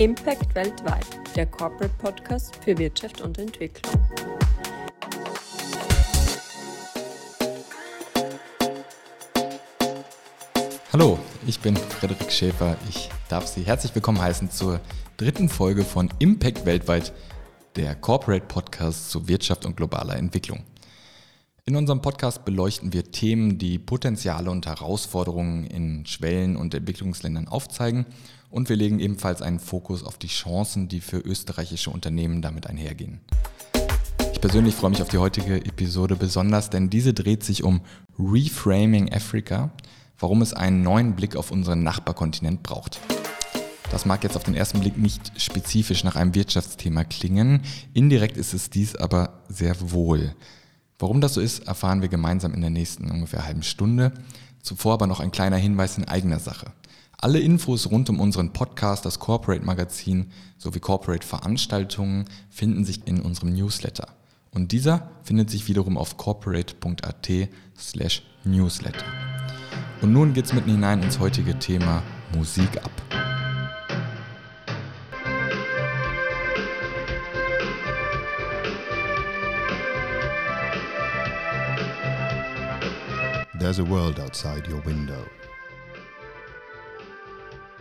Impact weltweit, der Corporate Podcast für Wirtschaft und Entwicklung. Hallo, ich bin Frederik Schäfer. Ich darf Sie herzlich willkommen heißen zur dritten Folge von Impact weltweit, der Corporate Podcast zu Wirtschaft und globaler Entwicklung. In unserem Podcast beleuchten wir Themen, die Potenziale und Herausforderungen in Schwellen- und Entwicklungsländern aufzeigen und wir legen ebenfalls einen Fokus auf die Chancen, die für österreichische Unternehmen damit einhergehen. Ich persönlich freue mich auf die heutige Episode besonders, denn diese dreht sich um Reframing Africa, warum es einen neuen Blick auf unseren Nachbarkontinent braucht. Das mag jetzt auf den ersten Blick nicht spezifisch nach einem Wirtschaftsthema klingen, indirekt ist es dies aber sehr wohl. Warum das so ist, erfahren wir gemeinsam in der nächsten ungefähr halben Stunde. Zuvor aber noch ein kleiner Hinweis in eigener Sache. Alle Infos rund um unseren Podcast, das Corporate Magazin sowie Corporate Veranstaltungen finden sich in unserem Newsletter. Und dieser findet sich wiederum auf corporate.at slash newsletter. Und nun geht's mitten hinein ins heutige Thema Musik ab. There's a world outside your window.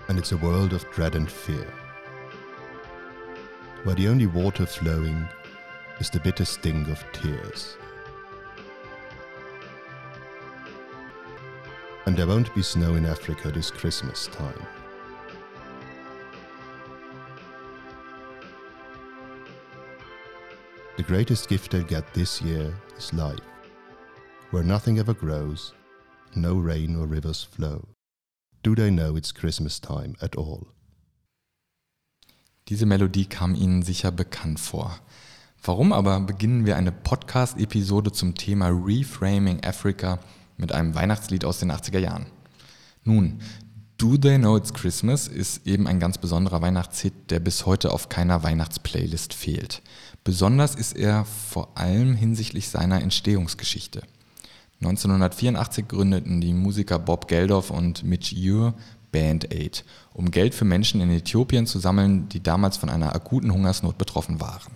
And it's a world of dread and fear. Where the only water flowing is the bitter sting of tears. And there won't be snow in Africa this Christmas time. The greatest gift they'll get this year is life, where nothing ever grows, no rain or rivers flow. Do they know it's Christmas time at all? Diese Melodie kam Ihnen sicher bekannt vor. Warum aber beginnen wir eine Podcast-Episode zum Thema Reframing Africa mit einem Weihnachtslied aus den 80er Jahren? Nun, Do They Know It's Christmas ist eben ein ganz besonderer Weihnachtshit, der bis heute auf keiner Weihnachtsplaylist fehlt. Besonders ist er vor allem hinsichtlich seiner Entstehungsgeschichte. 1984 gründeten die Musiker Bob Geldof und Mitch Ure Band Aid, um Geld für Menschen in Äthiopien zu sammeln, die damals von einer akuten Hungersnot betroffen waren.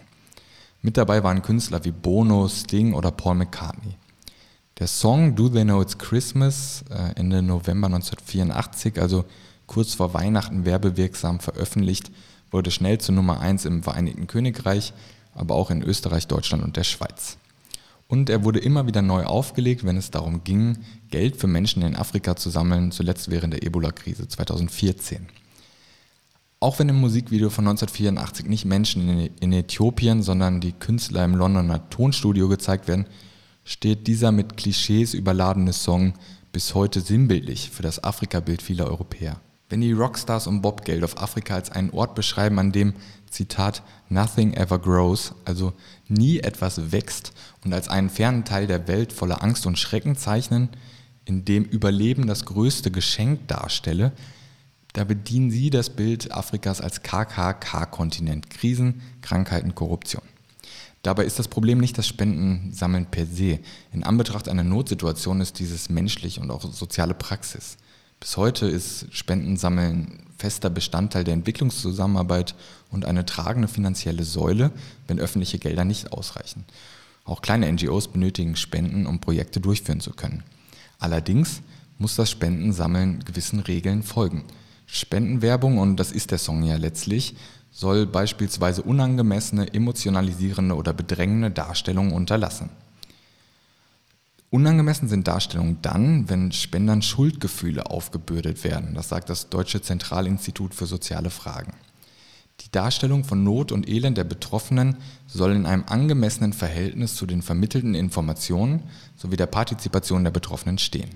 Mit dabei waren Künstler wie Bono, Sting oder Paul McCartney. Der Song Do They Know It's Christmas äh, Ende November 1984, also kurz vor Weihnachten werbewirksam veröffentlicht, wurde schnell zur Nummer 1 im Vereinigten Königreich, aber auch in Österreich, Deutschland und der Schweiz. Und er wurde immer wieder neu aufgelegt, wenn es darum ging, Geld für Menschen in Afrika zu sammeln, zuletzt während der Ebola-Krise 2014. Auch wenn im Musikvideo von 1984 nicht Menschen in Äthiopien, sondern die Künstler im Londoner Tonstudio gezeigt werden, steht dieser mit Klischees überladene Song bis heute sinnbildlich für das Afrika-Bild vieler Europäer. Wenn die Rockstars um Bob Geldof Afrika als einen Ort beschreiben, an dem Zitat, Nothing ever grows, also nie etwas wächst und als einen fernen Teil der Welt voller Angst und Schrecken zeichnen, in dem Überleben das größte Geschenk darstelle, da bedienen sie das Bild Afrikas als KKK-Kontinent, Krisen, Krankheiten, Korruption. Dabei ist das Problem nicht das Spendensammeln per se. In Anbetracht einer Notsituation ist dieses menschlich und auch soziale Praxis. Bis heute ist Spendensammeln fester Bestandteil der Entwicklungszusammenarbeit und eine tragende finanzielle Säule, wenn öffentliche Gelder nicht ausreichen. Auch kleine NGOs benötigen Spenden, um Projekte durchführen zu können. Allerdings muss das Spendensammeln gewissen Regeln folgen. Spendenwerbung, und das ist der Song ja letztlich, soll beispielsweise unangemessene, emotionalisierende oder bedrängende Darstellungen unterlassen. Unangemessen sind Darstellungen dann, wenn Spendern Schuldgefühle aufgebürdet werden. Das sagt das Deutsche Zentralinstitut für soziale Fragen. Die Darstellung von Not und Elend der Betroffenen soll in einem angemessenen Verhältnis zu den vermittelten Informationen sowie der Partizipation der Betroffenen stehen.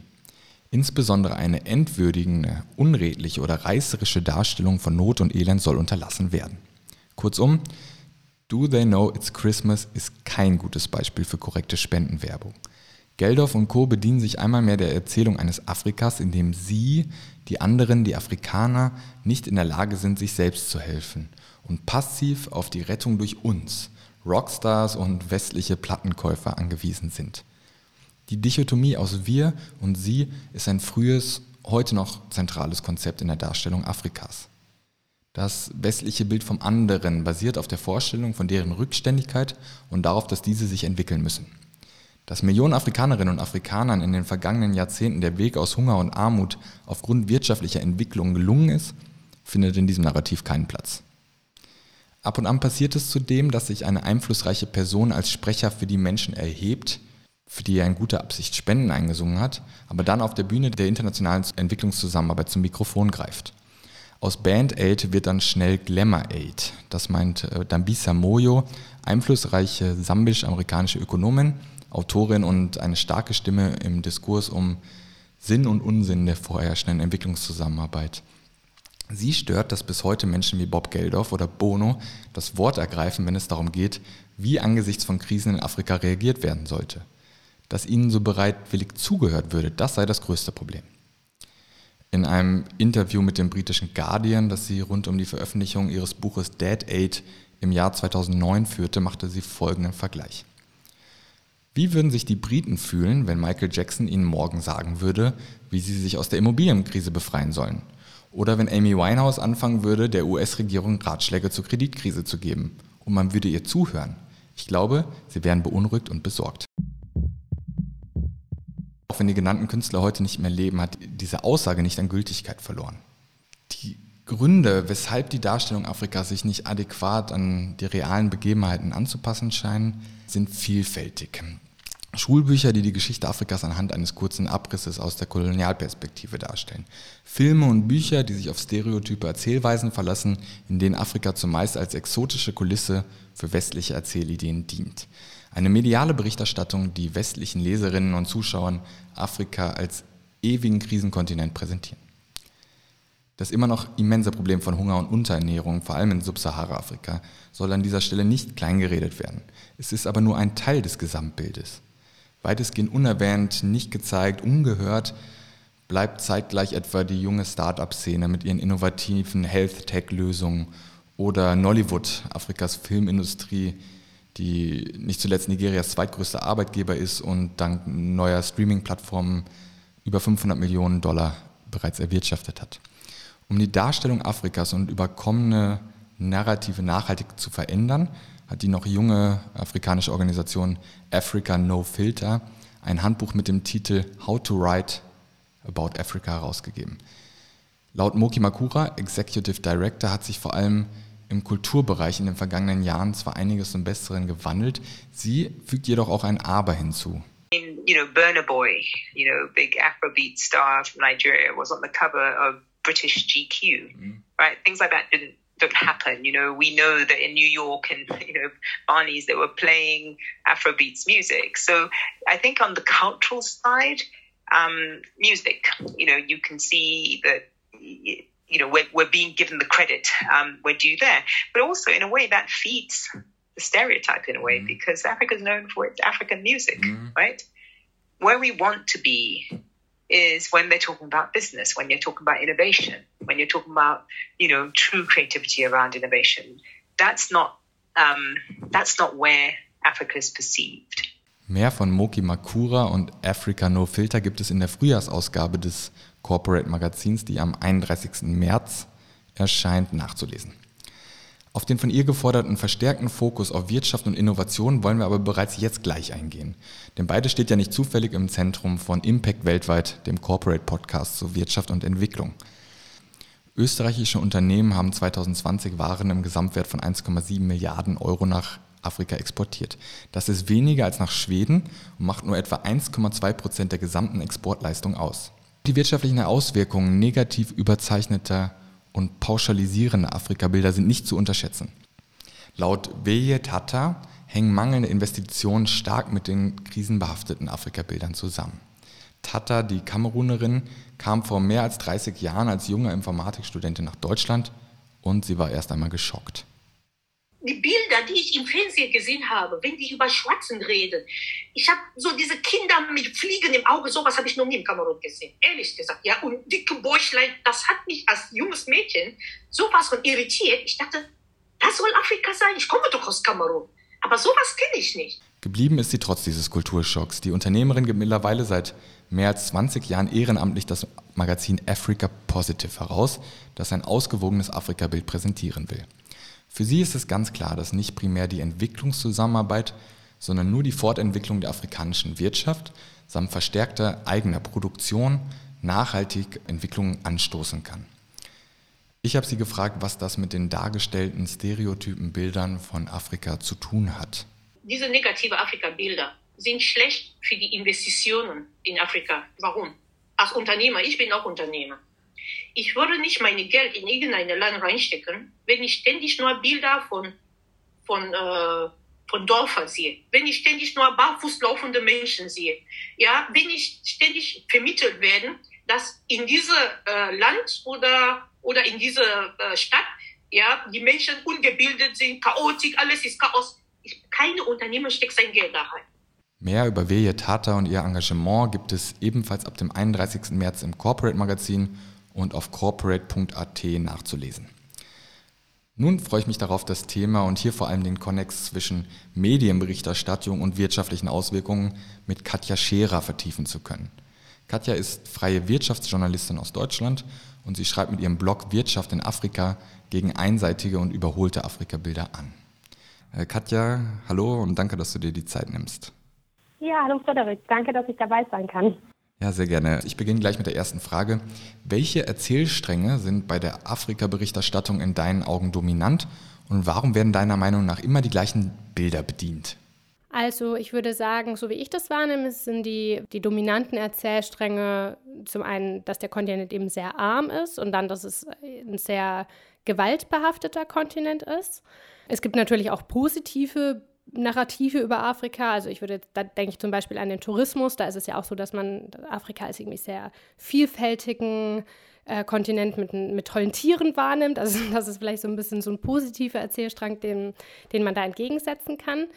Insbesondere eine entwürdigende, unredliche oder reißerische Darstellung von Not und Elend soll unterlassen werden. Kurzum, Do They Know It's Christmas ist kein gutes Beispiel für korrekte Spendenwerbung. Geldorf und Co. bedienen sich einmal mehr der Erzählung eines Afrikas, in dem sie, die anderen, die Afrikaner, nicht in der Lage sind, sich selbst zu helfen und passiv auf die Rettung durch uns, Rockstars und westliche Plattenkäufer angewiesen sind. Die Dichotomie aus wir und sie ist ein frühes, heute noch zentrales Konzept in der Darstellung Afrikas. Das westliche Bild vom anderen basiert auf der Vorstellung von deren Rückständigkeit und darauf, dass diese sich entwickeln müssen. Dass Millionen Afrikanerinnen und Afrikanern in den vergangenen Jahrzehnten der Weg aus Hunger und Armut aufgrund wirtschaftlicher Entwicklung gelungen ist, findet in diesem Narrativ keinen Platz. Ab und an passiert es zudem, dass sich eine einflussreiche Person als Sprecher für die Menschen erhebt, für die er in guter Absicht Spenden eingesungen hat, aber dann auf der Bühne der internationalen Entwicklungszusammenarbeit zum Mikrofon greift. Aus Band Aid wird dann schnell Glamour Aid. Das meint äh, Dambisa Moyo, einflussreiche sambisch-amerikanische Ökonomin, Autorin und eine starke Stimme im Diskurs um Sinn und Unsinn der vorherrschenden Entwicklungszusammenarbeit. Sie stört, dass bis heute Menschen wie Bob Geldof oder Bono das Wort ergreifen, wenn es darum geht, wie angesichts von Krisen in Afrika reagiert werden sollte. Dass ihnen so bereitwillig zugehört würde, das sei das größte Problem. In einem Interview mit dem britischen Guardian, das sie rund um die Veröffentlichung ihres Buches Dead Aid im Jahr 2009 führte, machte sie folgenden Vergleich. Wie würden sich die Briten fühlen, wenn Michael Jackson ihnen morgen sagen würde, wie sie sich aus der Immobilienkrise befreien sollen? Oder wenn Amy Winehouse anfangen würde, der US-Regierung Ratschläge zur Kreditkrise zu geben und man würde ihr zuhören? Ich glaube, sie wären beunruhigt und besorgt. Auch wenn die genannten Künstler heute nicht mehr leben, hat diese Aussage nicht an Gültigkeit verloren. Die Gründe, weshalb die Darstellung Afrikas sich nicht adäquat an die realen Begebenheiten anzupassen scheinen, sind vielfältig. Schulbücher, die die Geschichte Afrikas anhand eines kurzen Abrisses aus der Kolonialperspektive darstellen. Filme und Bücher, die sich auf stereotype Erzählweisen verlassen, in denen Afrika zumeist als exotische Kulisse für westliche Erzählideen dient. Eine mediale Berichterstattung, die westlichen Leserinnen und Zuschauern Afrika als ewigen Krisenkontinent präsentieren. Das immer noch immense Problem von Hunger und Unterernährung, vor allem in Subsahara-Afrika, soll an dieser Stelle nicht kleingeredet werden. Es ist aber nur ein Teil des Gesamtbildes. Weitestgehend unerwähnt, nicht gezeigt, ungehört, bleibt zeitgleich etwa die junge Start-up-Szene mit ihren innovativen Health-Tech-Lösungen oder Nollywood, Afrikas Filmindustrie, die nicht zuletzt Nigerias zweitgrößter Arbeitgeber ist und dank neuer Streaming-Plattformen über 500 Millionen Dollar bereits erwirtschaftet hat. Um die Darstellung Afrikas und überkommene Narrative nachhaltig zu verändern, hat die noch junge afrikanische Organisation Africa No Filter ein Handbuch mit dem Titel How to Write About Africa herausgegeben. Laut Moki Makura, Executive Director, hat sich vor allem im Kulturbereich in den vergangenen Jahren zwar einiges zum Besseren gewandelt, sie fügt jedoch auch ein Aber hinzu. You know, Burner Boy, you know, big Afrobeat star from Nigeria, was on the cover of British GQ, mm. right? Things like that didn't don't happen. You know, we know that in New York and you know Barney's they were playing Afrobeats music. So I think on the cultural side, um, music, you know, you can see that you know, we're, we're being given the credit um, we're due there. But also, in a way, that feeds the stereotype in a way mm. because Africa is known for its African music, mm. right? Where we want to be is when they're talking about business, when you're talking about innovation, when you're talking about, you know, true creativity around innovation. That's not, um, that's not where Africa is perceived. Mehr von Moki Makura und Africa No Filter gibt es in der Frühjahrsausgabe des Corporate Magazins, die am 31. März erscheint, nachzulesen. Auf den von ihr geforderten verstärkten Fokus auf Wirtschaft und Innovation wollen wir aber bereits jetzt gleich eingehen. Denn beide steht ja nicht zufällig im Zentrum von Impact weltweit, dem Corporate Podcast zu Wirtschaft und Entwicklung. Österreichische Unternehmen haben 2020 Waren im Gesamtwert von 1,7 Milliarden Euro nach Afrika exportiert. Das ist weniger als nach Schweden und macht nur etwa 1,2 Prozent der gesamten Exportleistung aus. Die wirtschaftlichen Auswirkungen negativ überzeichneter und pauschalisierender Afrikabilder sind nicht zu unterschätzen. Laut Weye Tata hängen mangelnde Investitionen stark mit den krisenbehafteten Afrikabildern zusammen. Tata, die Kamerunerin, kam vor mehr als 30 Jahren als junge Informatikstudentin nach Deutschland und sie war erst einmal geschockt die Bilder, die ich im Fernsehen gesehen habe, wenn die über Schwarzen reden, ich habe so diese Kinder mit Fliegen im Auge, sowas habe ich noch nie im Kamerun gesehen, ehrlich gesagt. Ja, und dicke Bäuchlein, das hat mich als junges Mädchen sowas von irritiert. Ich dachte, das soll Afrika sein, ich komme doch aus Kamerun. Aber sowas kenne ich nicht. Geblieben ist sie trotz dieses Kulturschocks. Die Unternehmerin gibt mittlerweile seit mehr als 20 Jahren ehrenamtlich das Magazin Africa Positive heraus, das ein ausgewogenes Afrika-Bild präsentieren will. Für sie ist es ganz klar, dass nicht primär die Entwicklungszusammenarbeit, sondern nur die Fortentwicklung der afrikanischen Wirtschaft samt verstärkter eigener Produktion nachhaltig Entwicklungen anstoßen kann. Ich habe sie gefragt, was das mit den dargestellten stereotypen Bildern von Afrika zu tun hat. Diese negative Afrika-Bilder sind schlecht für die Investitionen in Afrika. Warum? Als Unternehmer, ich bin auch Unternehmer. Ich würde nicht mein Geld in irgendein Land reinstecken, wenn ich ständig nur Bilder von, von, äh, von Dörfern sehe, wenn ich ständig nur barfuß laufende Menschen sehe, ja, wenn ich ständig vermittelt werde, dass in diesem äh, Land oder, oder in dieser äh, Stadt ja, die Menschen ungebildet sind, chaotisch, alles ist Chaos. Keine Unternehmer steckt sein Geld da rein. Mehr über Veje Tata und ihr Engagement gibt es ebenfalls ab dem 31. März im Corporate Magazin und auf corporate.at nachzulesen. Nun freue ich mich darauf, das Thema und hier vor allem den Konnex zwischen Medienberichterstattung und wirtschaftlichen Auswirkungen mit Katja Scherer vertiefen zu können. Katja ist freie Wirtschaftsjournalistin aus Deutschland und sie schreibt mit ihrem Blog Wirtschaft in Afrika gegen einseitige und überholte Afrika-Bilder an. Äh, Katja, hallo und danke, dass du dir die Zeit nimmst. Ja, hallo Frederik, danke, dass ich dabei sein kann. Ja, sehr gerne. Ich beginne gleich mit der ersten Frage. Welche Erzählstränge sind bei der Afrika-Berichterstattung in deinen Augen dominant und warum werden deiner Meinung nach immer die gleichen Bilder bedient? Also ich würde sagen, so wie ich das wahrnehme, sind die, die dominanten Erzählstränge zum einen, dass der Kontinent eben sehr arm ist und dann, dass es ein sehr gewaltbehafteter Kontinent ist. Es gibt natürlich auch positive Narrative über Afrika. Also ich würde, da denke ich zum Beispiel an den Tourismus. Da ist es ja auch so, dass man Afrika als irgendwie sehr vielfältigen äh, Kontinent mit, mit tollen Tieren wahrnimmt. Also das ist vielleicht so ein bisschen so ein positiver Erzählstrang, den, den man da entgegensetzen kann.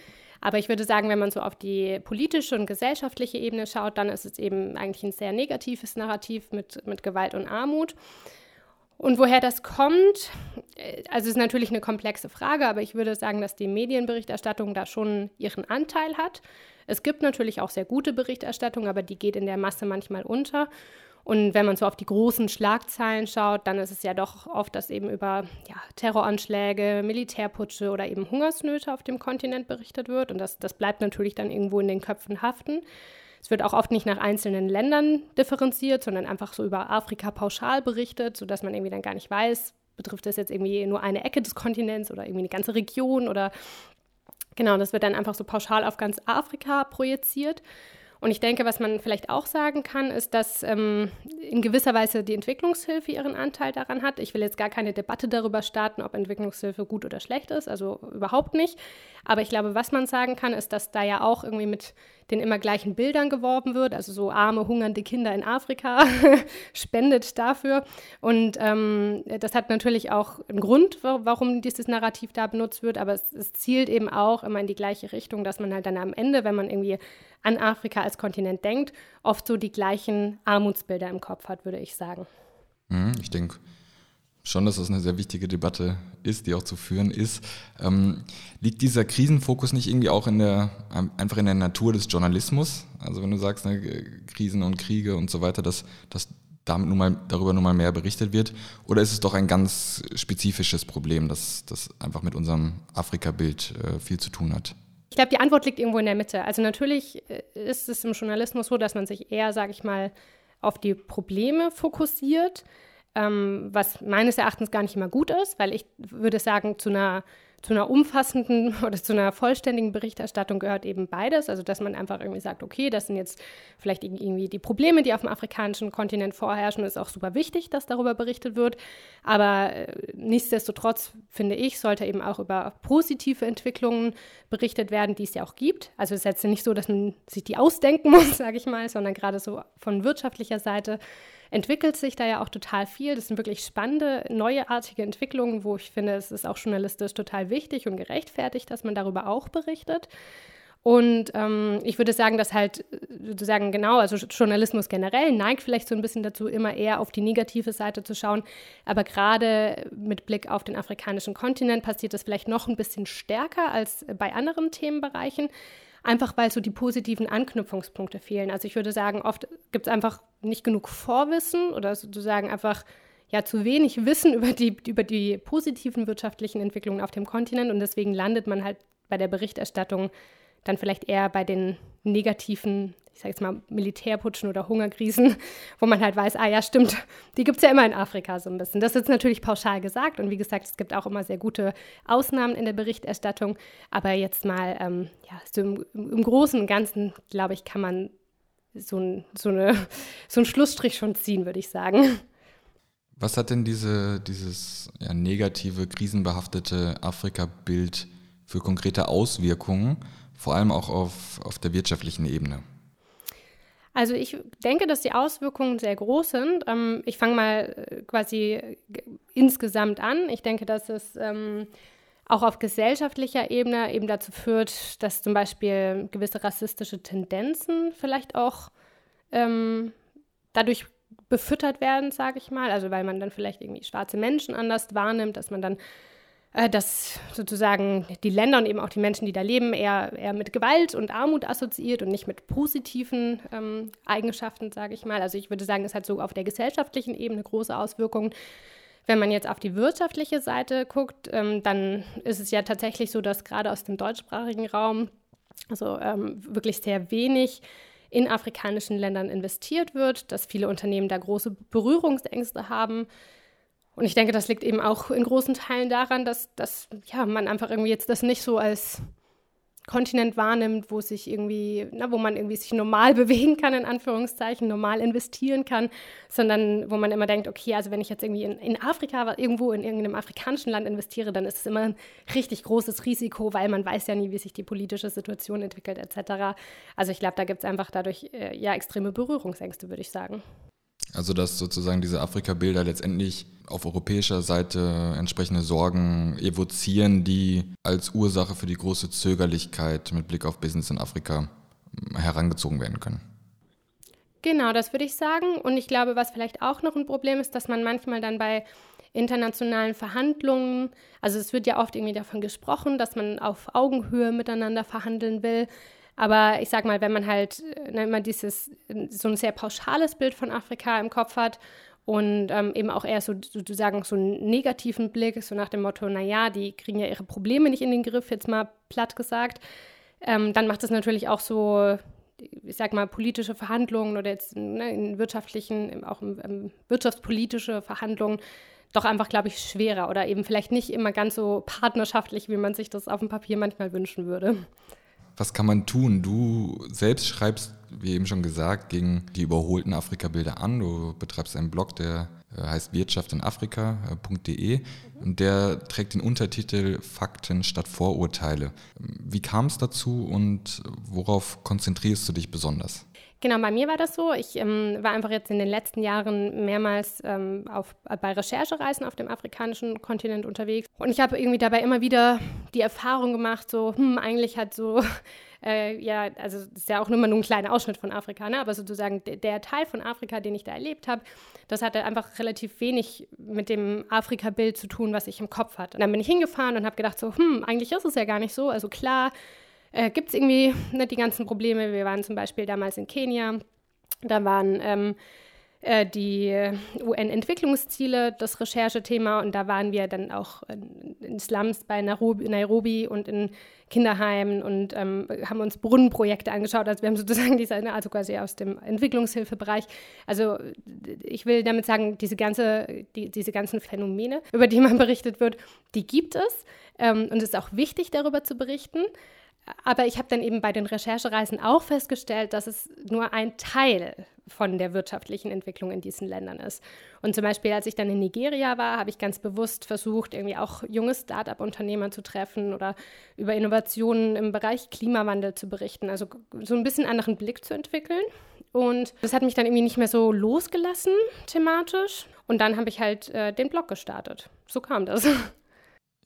Aber ich würde sagen, wenn man so auf die politische und gesellschaftliche Ebene schaut, dann ist es eben eigentlich ein sehr negatives Narrativ mit, mit Gewalt und Armut. Und woher das kommt, äh, also ist natürlich eine komplexe Frage, aber ich würde sagen, dass die Medienberichterstattung da schon ihren Anteil hat. Es gibt natürlich auch sehr gute Berichterstattung, aber die geht in der Masse manchmal unter. Und wenn man so auf die großen Schlagzeilen schaut, dann ist es ja doch oft, dass eben über ja, Terroranschläge, Militärputsche oder eben Hungersnöte auf dem Kontinent berichtet wird. Und das, das bleibt natürlich dann irgendwo in den Köpfen haften. Es wird auch oft nicht nach einzelnen Ländern differenziert, sondern einfach so über Afrika pauschal berichtet, sodass man irgendwie dann gar nicht weiß, betrifft das jetzt irgendwie nur eine Ecke des Kontinents oder irgendwie eine ganze Region oder genau, das wird dann einfach so pauschal auf ganz Afrika projiziert. Und ich denke, was man vielleicht auch sagen kann, ist, dass ähm, in gewisser Weise die Entwicklungshilfe ihren Anteil daran hat. Ich will jetzt gar keine Debatte darüber starten, ob Entwicklungshilfe gut oder schlecht ist, also überhaupt nicht. Aber ich glaube, was man sagen kann, ist, dass da ja auch irgendwie mit den immer gleichen Bildern geworben wird, also so arme, hungernde Kinder in Afrika, spendet dafür. Und ähm, das hat natürlich auch einen Grund, warum dieses Narrativ da benutzt wird, aber es, es zielt eben auch immer in die gleiche Richtung, dass man halt dann am Ende, wenn man irgendwie an Afrika als Kontinent denkt, oft so die gleichen Armutsbilder im Kopf hat, würde ich sagen. Mhm, ich denke schon, dass das eine sehr wichtige Debatte ist, die auch zu führen ist. Ähm, liegt dieser Krisenfokus nicht irgendwie auch in der, einfach in der Natur des Journalismus? Also wenn du sagst, ne, Krisen und Kriege und so weiter, dass, dass damit nun mal, darüber nun mal mehr berichtet wird? Oder ist es doch ein ganz spezifisches Problem, das, das einfach mit unserem Afrika-Bild äh, viel zu tun hat? Ich glaube, die Antwort liegt irgendwo in der Mitte. Also natürlich äh, ist es im Journalismus so, dass man sich eher, sage ich mal, auf die Probleme fokussiert, ähm, was meines Erachtens gar nicht immer gut ist, weil ich würde sagen, zu einer zu einer umfassenden oder zu einer vollständigen Berichterstattung gehört eben beides. Also, dass man einfach irgendwie sagt, okay, das sind jetzt vielleicht irgendwie die Probleme, die auf dem afrikanischen Kontinent vorherrschen. Ist auch super wichtig, dass darüber berichtet wird. Aber äh, nichtsdestotrotz, finde ich, sollte eben auch über positive Entwicklungen berichtet werden, die es ja auch gibt. Also, es ist jetzt nicht so, dass man sich die ausdenken muss, sage ich mal, sondern gerade so von wirtschaftlicher Seite entwickelt sich da ja auch total viel. Das sind wirklich spannende, neuartige Entwicklungen, wo ich finde, es ist auch journalistisch total wichtig und gerechtfertigt, dass man darüber auch berichtet. Und ähm, ich würde sagen, dass halt sozusagen genau, also Journalismus generell neigt vielleicht so ein bisschen dazu, immer eher auf die negative Seite zu schauen. Aber gerade mit Blick auf den afrikanischen Kontinent passiert das vielleicht noch ein bisschen stärker als bei anderen Themenbereichen. Einfach weil so die positiven Anknüpfungspunkte fehlen. Also ich würde sagen, oft gibt es einfach nicht genug Vorwissen oder sozusagen einfach ja zu wenig Wissen über die, über die positiven wirtschaftlichen Entwicklungen auf dem Kontinent und deswegen landet man halt bei der Berichterstattung dann vielleicht eher bei den negativen, ich sage jetzt mal Militärputschen oder Hungerkrisen, wo man halt weiß, ah ja, stimmt, die gibt es ja immer in Afrika so ein bisschen. Das ist natürlich pauschal gesagt und wie gesagt, es gibt auch immer sehr gute Ausnahmen in der Berichterstattung, aber jetzt mal, ähm, ja, so im, im Großen und Ganzen, glaube ich, kann man so, ein, so, eine, so einen Schlussstrich schon ziehen, würde ich sagen. Was hat denn diese, dieses ja, negative, krisenbehaftete Afrika-Bild für konkrete Auswirkungen, vor allem auch auf, auf der wirtschaftlichen Ebene? Also ich denke, dass die Auswirkungen sehr groß sind. Ähm, ich fange mal äh, quasi insgesamt an. Ich denke, dass es ähm, auch auf gesellschaftlicher Ebene eben dazu führt, dass zum Beispiel gewisse rassistische Tendenzen vielleicht auch ähm, dadurch befüttert werden, sage ich mal. Also weil man dann vielleicht irgendwie schwarze Menschen anders wahrnimmt, dass man dann äh, dass sozusagen die Länder und eben auch die Menschen, die da leben, eher, eher mit Gewalt und Armut assoziiert und nicht mit positiven ähm, Eigenschaften, sage ich mal. Also ich würde sagen, es hat so auf der gesellschaftlichen Ebene große Auswirkungen. Wenn man jetzt auf die wirtschaftliche Seite guckt, ähm, dann ist es ja tatsächlich so, dass gerade aus dem deutschsprachigen Raum also ähm, wirklich sehr wenig in afrikanischen Ländern investiert wird, dass viele Unternehmen da große Berührungsängste haben. Und ich denke, das liegt eben auch in großen Teilen daran, dass, dass ja, man einfach irgendwie jetzt das nicht so als Kontinent wahrnimmt, wo sich irgendwie, na, wo man irgendwie sich normal bewegen kann, in Anführungszeichen, normal investieren kann, sondern wo man immer denkt, okay, also wenn ich jetzt irgendwie in, in Afrika, irgendwo in irgendeinem afrikanischen Land investiere, dann ist es immer ein richtig großes Risiko, weil man weiß ja nie, wie sich die politische Situation entwickelt, etc. Also ich glaube, da gibt es einfach dadurch äh, ja extreme Berührungsängste, würde ich sagen. Also dass sozusagen diese Afrika-Bilder letztendlich auf europäischer Seite entsprechende Sorgen evozieren, die als Ursache für die große Zögerlichkeit mit Blick auf Business in Afrika herangezogen werden können. Genau, das würde ich sagen. Und ich glaube, was vielleicht auch noch ein Problem ist, dass man manchmal dann bei internationalen Verhandlungen, also es wird ja oft irgendwie davon gesprochen, dass man auf Augenhöhe miteinander verhandeln will. Aber ich sag mal, wenn man halt ne, immer dieses, so ein sehr pauschales Bild von Afrika im Kopf hat und ähm, eben auch eher so sozusagen so einen negativen Blick, so nach dem Motto, naja, die kriegen ja ihre Probleme nicht in den Griff, jetzt mal platt gesagt, ähm, dann macht es natürlich auch so, ich sag mal, politische Verhandlungen oder jetzt ne, in wirtschaftlichen, auch im, im wirtschaftspolitische Verhandlungen doch einfach, glaube ich, schwerer oder eben vielleicht nicht immer ganz so partnerschaftlich, wie man sich das auf dem Papier manchmal wünschen würde. Was kann man tun? Du selbst schreibst, wie eben schon gesagt, gegen die überholten Afrika-Bilder an. Du betreibst einen Blog, der äh, heißt wirtschaftinafrika.de und der trägt den Untertitel Fakten statt Vorurteile. Wie kam es dazu und worauf konzentrierst du dich besonders? Genau, bei mir war das so. Ich ähm, war einfach jetzt in den letzten Jahren mehrmals ähm, auf, bei Recherchereisen auf dem afrikanischen Kontinent unterwegs. Und ich habe irgendwie dabei immer wieder die Erfahrung gemacht, so, hm, eigentlich hat so, äh, ja, also das ist ja auch immer nur ein kleiner Ausschnitt von Afrika, ne? aber sozusagen der Teil von Afrika, den ich da erlebt habe, das hatte einfach relativ wenig mit dem Afrika-Bild zu tun, was ich im Kopf hatte. Und dann bin ich hingefahren und habe gedacht, so, hm, eigentlich ist es ja gar nicht so. Also klar, äh, gibt es irgendwie ne, die ganzen Probleme. Wir waren zum Beispiel damals in Kenia, da waren ähm, äh, die UN-Entwicklungsziele das Recherchethema und da waren wir dann auch in, Slums bei Nairobi, Nairobi und in Kinderheimen und ähm, haben uns Brunnenprojekte angeschaut. Also wir haben sozusagen diese, also quasi aus dem Entwicklungshilfebereich. Also ich will damit sagen, diese, ganze, die, diese ganzen Phänomene, über die man berichtet wird, die gibt es. Ähm, und es ist auch wichtig, darüber zu berichten. Aber ich habe dann eben bei den Recherchereisen auch festgestellt, dass es nur ein Teil von der wirtschaftlichen Entwicklung in diesen Ländern ist. Und zum Beispiel, als ich dann in Nigeria war, habe ich ganz bewusst versucht, irgendwie auch junge Start-up-Unternehmer zu treffen oder über Innovationen im Bereich Klimawandel zu berichten. Also so ein bisschen anderen Blick zu entwickeln. Und das hat mich dann irgendwie nicht mehr so losgelassen thematisch. Und dann habe ich halt äh, den Blog gestartet. So kam das.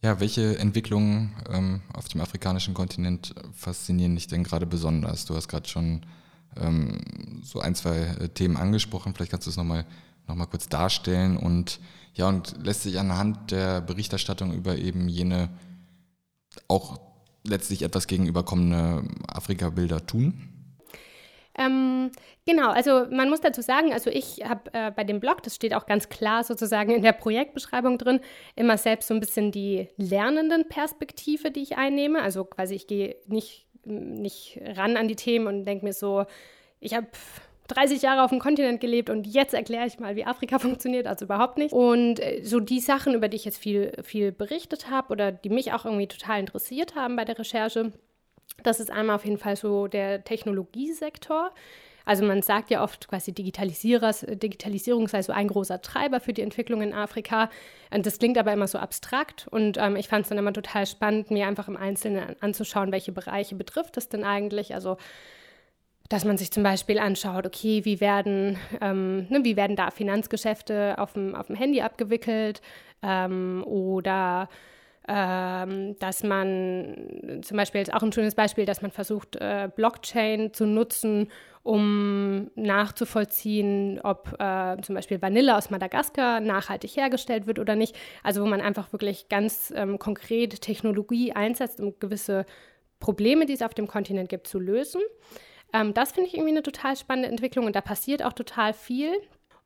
Ja, welche Entwicklungen ähm, auf dem afrikanischen Kontinent faszinieren dich denn gerade besonders? Du hast gerade schon ähm, so ein, zwei äh, Themen angesprochen. Vielleicht kannst du es nochmal noch mal kurz darstellen und ja, und lässt sich anhand der Berichterstattung über eben jene auch letztlich etwas gegen überkommene Afrika-Bilder tun? Ähm, genau, also man muss dazu sagen, also ich habe äh, bei dem Blog, das steht auch ganz klar sozusagen in der Projektbeschreibung drin, immer selbst so ein bisschen die lernenden Perspektive, die ich einnehme. Also quasi ich gehe nicht, nicht ran an die Themen und denke mir so, ich habe 30 Jahre auf dem Kontinent gelebt und jetzt erkläre ich mal, wie Afrika funktioniert, also überhaupt nicht. Und äh, so die Sachen, über die ich jetzt viel, viel berichtet habe oder die mich auch irgendwie total interessiert haben bei der Recherche, das ist einmal auf jeden Fall so der Technologiesektor. Also man sagt ja oft quasi Digitalisierung sei so ein großer Treiber für die Entwicklung in Afrika. Das klingt aber immer so abstrakt. Und ähm, ich fand es dann immer total spannend, mir einfach im Einzelnen anzuschauen, welche Bereiche betrifft es denn eigentlich. Also dass man sich zum Beispiel anschaut, okay, wie werden, ähm, ne, wie werden da Finanzgeschäfte auf dem, auf dem Handy abgewickelt ähm, oder dass man zum Beispiel ist auch ein schönes Beispiel, dass man versucht, äh, Blockchain zu nutzen, um nachzuvollziehen, ob äh, zum Beispiel Vanille aus Madagaskar nachhaltig hergestellt wird oder nicht. Also wo man einfach wirklich ganz ähm, konkret Technologie einsetzt, um gewisse Probleme, die es auf dem Kontinent gibt, zu lösen. Ähm, das finde ich irgendwie eine total spannende Entwicklung und da passiert auch total viel.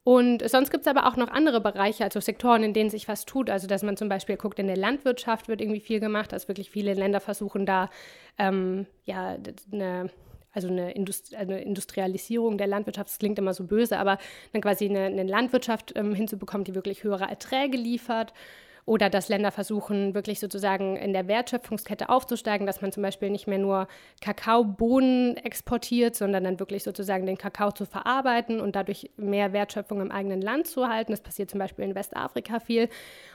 Und sonst gibt es aber auch noch andere Bereiche, also Sektoren, in denen sich was tut. Also, dass man zum Beispiel guckt, in der Landwirtschaft wird irgendwie viel gemacht, dass wirklich viele Länder versuchen, da ähm, ja, eine, also eine, Indust eine, Industrialisierung der Landwirtschaft, das klingt immer so böse, aber dann quasi eine, eine Landwirtschaft ähm, hinzubekommen, die wirklich höhere Erträge liefert oder dass Länder versuchen, wirklich sozusagen in der Wertschöpfungskette aufzusteigen, dass man zum Beispiel nicht mehr nur Kakaobohnen exportiert, sondern dann wirklich sozusagen den Kakao zu verarbeiten und dadurch mehr Wertschöpfung im eigenen Land zu erhalten. Das passiert zum Beispiel in Westafrika viel.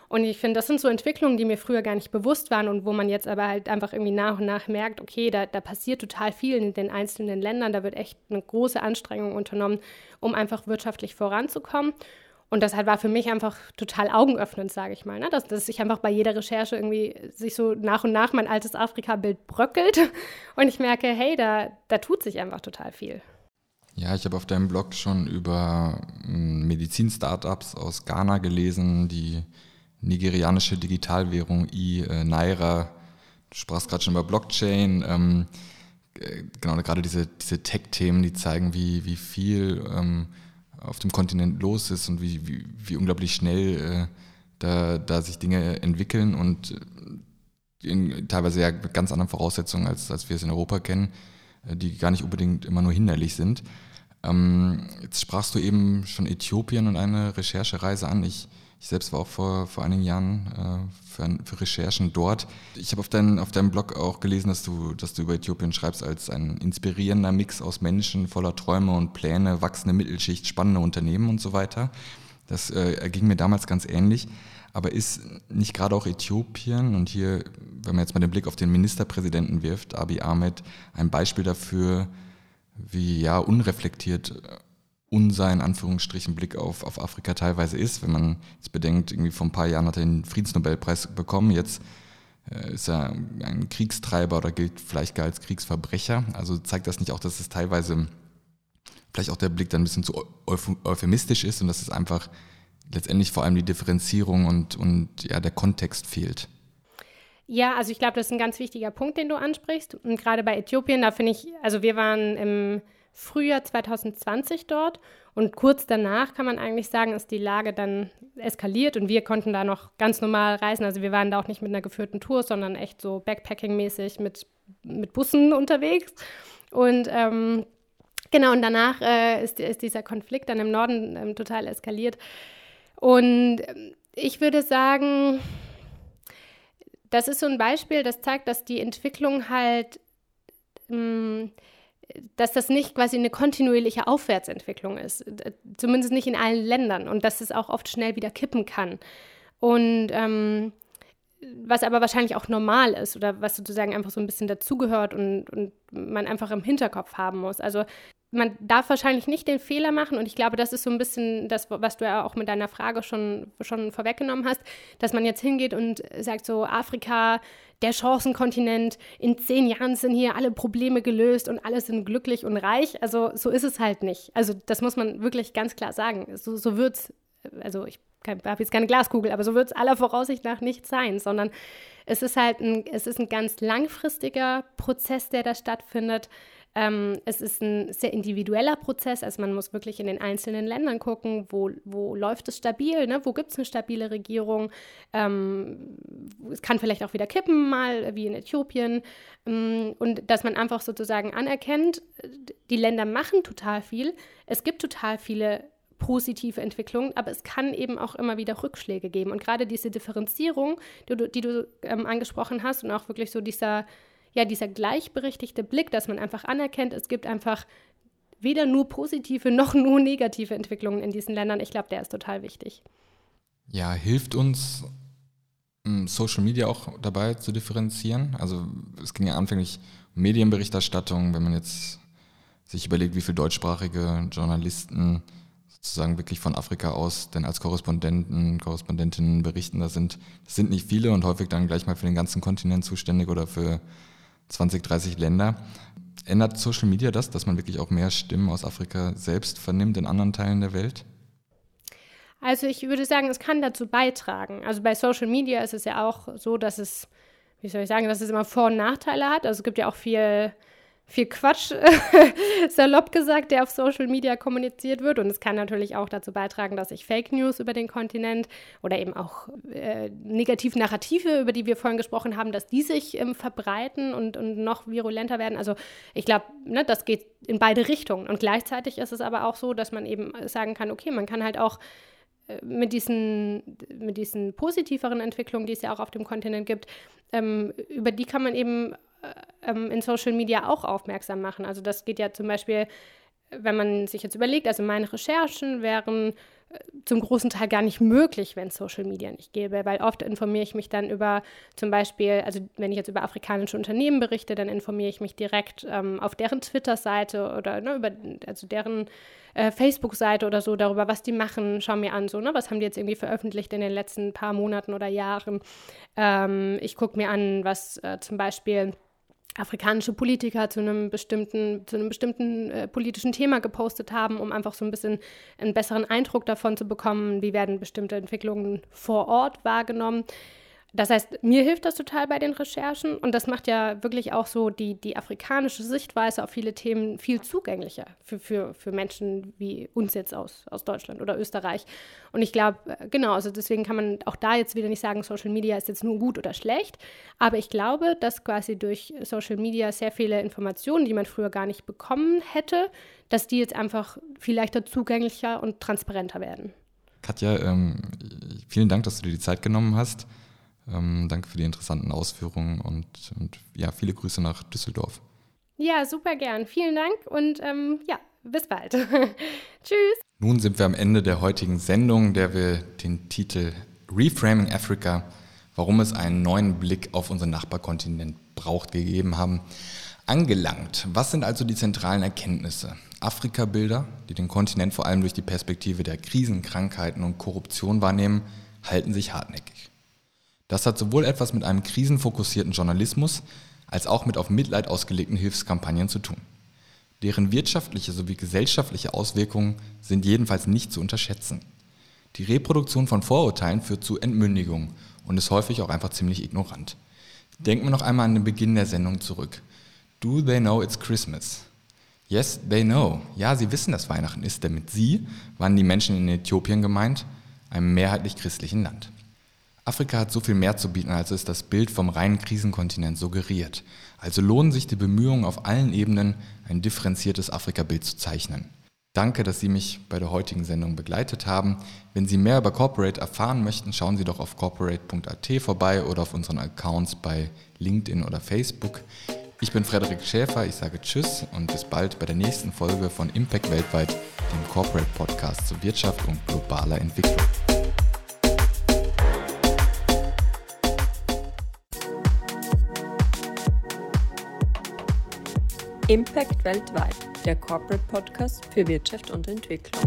Und ich finde, das sind so Entwicklungen, die mir früher gar nicht bewusst waren und wo man jetzt aber halt einfach irgendwie nach und nach merkt, okay, da, da passiert total viel in den einzelnen Ländern, da wird echt eine große Anstrengung unternommen, um einfach wirtschaftlich voranzukommen. Und das halt war für mich einfach total augenöffnend, sage ich mal. Ne? Dass, dass ich einfach bei jeder Recherche irgendwie sich so nach und nach mein altes Afrika-Bild bröckelt und ich merke, hey, da, da tut sich einfach total viel. Ja, ich habe auf deinem Blog schon über hm, Medizin-Startups aus Ghana gelesen, die nigerianische Digitalwährung i-Naira. Du sprachst gerade schon über Blockchain. Ähm, äh, genau, gerade diese, diese Tech-Themen, die zeigen, wie, wie viel ähm, auf dem Kontinent los ist und wie, wie, wie unglaublich schnell äh, da, da sich Dinge entwickeln und äh, in teilweise ja ganz anderen Voraussetzungen, als, als wir es in Europa kennen, äh, die gar nicht unbedingt immer nur hinderlich sind. Ähm, jetzt sprachst du eben schon Äthiopien und eine Recherchereise an. Ich ich selbst war auch vor, vor einigen Jahren äh, für, für, Recherchen dort. Ich habe auf, dein, auf deinem Blog auch gelesen, dass du, dass du über Äthiopien schreibst als ein inspirierender Mix aus Menschen voller Träume und Pläne, wachsende Mittelschicht, spannende Unternehmen und so weiter. Das äh, erging mir damals ganz ähnlich. Aber ist nicht gerade auch Äthiopien und hier, wenn man jetzt mal den Blick auf den Ministerpräsidenten wirft, Abiy Ahmed, ein Beispiel dafür, wie ja unreflektiert unser, in Anführungsstrichen, Blick auf, auf Afrika teilweise ist. Wenn man jetzt bedenkt, irgendwie vor ein paar Jahren hat er den Friedensnobelpreis bekommen, jetzt äh, ist er ein Kriegstreiber oder gilt vielleicht gar als Kriegsverbrecher. Also zeigt das nicht auch, dass es teilweise vielleicht auch der Blick dann ein bisschen zu euphemistisch ist und dass es einfach letztendlich vor allem die Differenzierung und, und ja, der Kontext fehlt. Ja, also ich glaube, das ist ein ganz wichtiger Punkt, den du ansprichst. Und gerade bei Äthiopien, da finde ich, also wir waren im Frühjahr 2020 dort. Und kurz danach kann man eigentlich sagen, ist die Lage dann eskaliert und wir konnten da noch ganz normal reisen. Also wir waren da auch nicht mit einer geführten Tour, sondern echt so Backpacking-mäßig mit, mit Bussen unterwegs. Und ähm, genau, und danach äh, ist, ist, dieser Konflikt dann im Norden ähm, total eskaliert. Und ähm, ich würde sagen, das ist so ein Beispiel, das zeigt, dass die Entwicklung halt mh, ähm, dass das nicht quasi eine kontinuierliche Aufwärtsentwicklung ist, zumindest nicht in allen Ländern und dass es auch oft schnell wieder kippen kann. Und ähm, was aber wahrscheinlich auch normal ist oder was sozusagen einfach so ein bisschen dazugehört und, und man einfach im Hinterkopf haben muss. Also man darf wahrscheinlich nicht den Fehler machen und ich glaube, das ist so ein bisschen das, was du ja auch mit deiner Frage schon, schon vorweggenommen hast, dass man jetzt hingeht und sagt so, Afrika, der Chancenkontinent, in zehn Jahren sind hier alle Probleme gelöst und alle sind glücklich und reich. Also so ist es halt nicht. Also das muss man wirklich ganz klar sagen. So, so wird es, also ich habe jetzt keine Glaskugel, aber so wird es aller Voraussicht nach nicht sein, sondern es ist halt ein, es ist ein ganz langfristiger Prozess, der da stattfindet. Ähm, es ist ein sehr individueller Prozess, also man muss wirklich in den einzelnen Ländern gucken, wo, wo läuft es stabil, ne? wo gibt es eine stabile Regierung. Ähm, es kann vielleicht auch wieder kippen, mal wie in Äthiopien. Ähm, und dass man einfach sozusagen anerkennt, die Länder machen total viel. Es gibt total viele positive Entwicklungen, aber es kann eben auch immer wieder Rückschläge geben. Und gerade diese Differenzierung, die du, die du ähm, angesprochen hast und auch wirklich so dieser ja, dieser gleichberechtigte Blick, dass man einfach anerkennt, es gibt einfach weder nur positive noch nur negative Entwicklungen in diesen Ländern. Ich glaube, der ist total wichtig. Ja, hilft uns hm, Social Media auch dabei zu differenzieren? Also es ging ja anfänglich um Medienberichterstattung, wenn man jetzt sich überlegt, wie viele deutschsprachige Journalisten sozusagen wirklich von Afrika aus denn als Korrespondenten, Korrespondentinnen berichten, das sind, das sind nicht viele und häufig dann gleich mal für den ganzen Kontinent zuständig oder für 20, 30 Länder. Ändert Social Media das, dass man wirklich auch mehr Stimmen aus Afrika selbst vernimmt in anderen Teilen der Welt? Also ich würde sagen, es kann dazu beitragen. Also bei Social Media ist es ja auch so, dass es, wie soll ich sagen, dass es immer Vor- und Nachteile hat. Also es gibt ja auch viel viel Quatsch, salopp gesagt, der auf Social Media kommuniziert wird. Und es kann natürlich auch dazu beitragen, dass sich Fake News über den Kontinent oder eben auch äh, Negativ-Narrative, über die wir vorhin gesprochen haben, dass die sich ähm, verbreiten und, und noch virulenter werden. Also ich glaube, ne, das geht in beide Richtungen. Und gleichzeitig ist es aber auch so, dass man eben sagen kann, okay, man kann halt auch äh, mit diesen, mit diesen positiveren Entwicklungen, die es ja auch auf dem Kontinent gibt, ähm, über die kann man eben ähm, in Social Media auch aufmerksam machen. Also das geht ja zum Beispiel, wenn man sich jetzt überlegt, also meine Recherchen wären äh, zum großen Teil gar nicht möglich, wenn es Social Media nicht gäbe, weil oft informiere ich mich dann über zum Beispiel, also wenn ich jetzt über afrikanische Unternehmen berichte, dann informiere ich mich direkt ähm, auf deren Twitter-Seite oder ne, über also deren äh, Facebook-Seite oder so darüber, was die machen, schau mir an, so, ne, was haben die jetzt irgendwie veröffentlicht in den letzten paar Monaten oder Jahren. Ähm, ich gucke mir an, was äh, zum Beispiel afrikanische Politiker zu einem bestimmten, zu einem bestimmten äh, politischen Thema gepostet haben, um einfach so ein bisschen einen besseren Eindruck davon zu bekommen, wie werden bestimmte Entwicklungen vor Ort wahrgenommen. Das heißt, mir hilft das total bei den Recherchen und das macht ja wirklich auch so die, die afrikanische Sichtweise auf viele Themen viel zugänglicher für, für, für Menschen wie uns jetzt aus, aus Deutschland oder Österreich. Und ich glaube, äh, genau, also deswegen kann man auch da jetzt wieder nicht sagen, Social Media ist jetzt nur gut oder schlecht, aber ich glaube, dass quasi durch Social Media sehr viele Informationen, die man früher gar nicht bekommen hätte, dass die jetzt einfach viel leichter zugänglicher und transparenter werden. Katja, ähm, vielen Dank, dass du dir die Zeit genommen hast. Ähm, danke für die interessanten Ausführungen und, und, ja, viele Grüße nach Düsseldorf. Ja, super gern. Vielen Dank und ähm, ja, bis bald. Tschüss. Nun sind wir am Ende der heutigen Sendung, der wir den Titel Reframing Africa, warum es einen neuen Blick auf unseren Nachbarkontinent braucht, gegeben haben, angelangt. Was sind also die zentralen Erkenntnisse? Afrika-Bilder, die den Kontinent vor allem durch die Perspektive der Krisen, Krankheiten und Korruption wahrnehmen, halten sich hartnäckig. Das hat sowohl etwas mit einem krisenfokussierten Journalismus als auch mit auf Mitleid ausgelegten Hilfskampagnen zu tun. Deren wirtschaftliche sowie gesellschaftliche Auswirkungen sind jedenfalls nicht zu unterschätzen. Die Reproduktion von Vorurteilen führt zu Entmündigung und ist häufig auch einfach ziemlich ignorant. Denken wir noch einmal an den Beginn der Sendung zurück. Do they know it's Christmas? Yes, they know. Ja, sie wissen, dass Weihnachten ist, denn mit sie waren die Menschen in Äthiopien gemeint, einem mehrheitlich christlichen Land. Afrika hat so viel mehr zu bieten, als es das Bild vom reinen Krisenkontinent suggeriert. Also lohnen sich die Bemühungen auf allen Ebenen, ein differenziertes Afrika-Bild zu zeichnen. Danke, dass Sie mich bei der heutigen Sendung begleitet haben. Wenn Sie mehr über Corporate erfahren möchten, schauen Sie doch auf corporate.at vorbei oder auf unseren Accounts bei LinkedIn oder Facebook. Ich bin Frederik Schäfer, ich sage Tschüss und bis bald bei der nächsten Folge von Impact Weltweit, dem Corporate Podcast zur Wirtschaft und globaler Entwicklung. Impact weltweit, der Corporate Podcast für Wirtschaft und Entwicklung.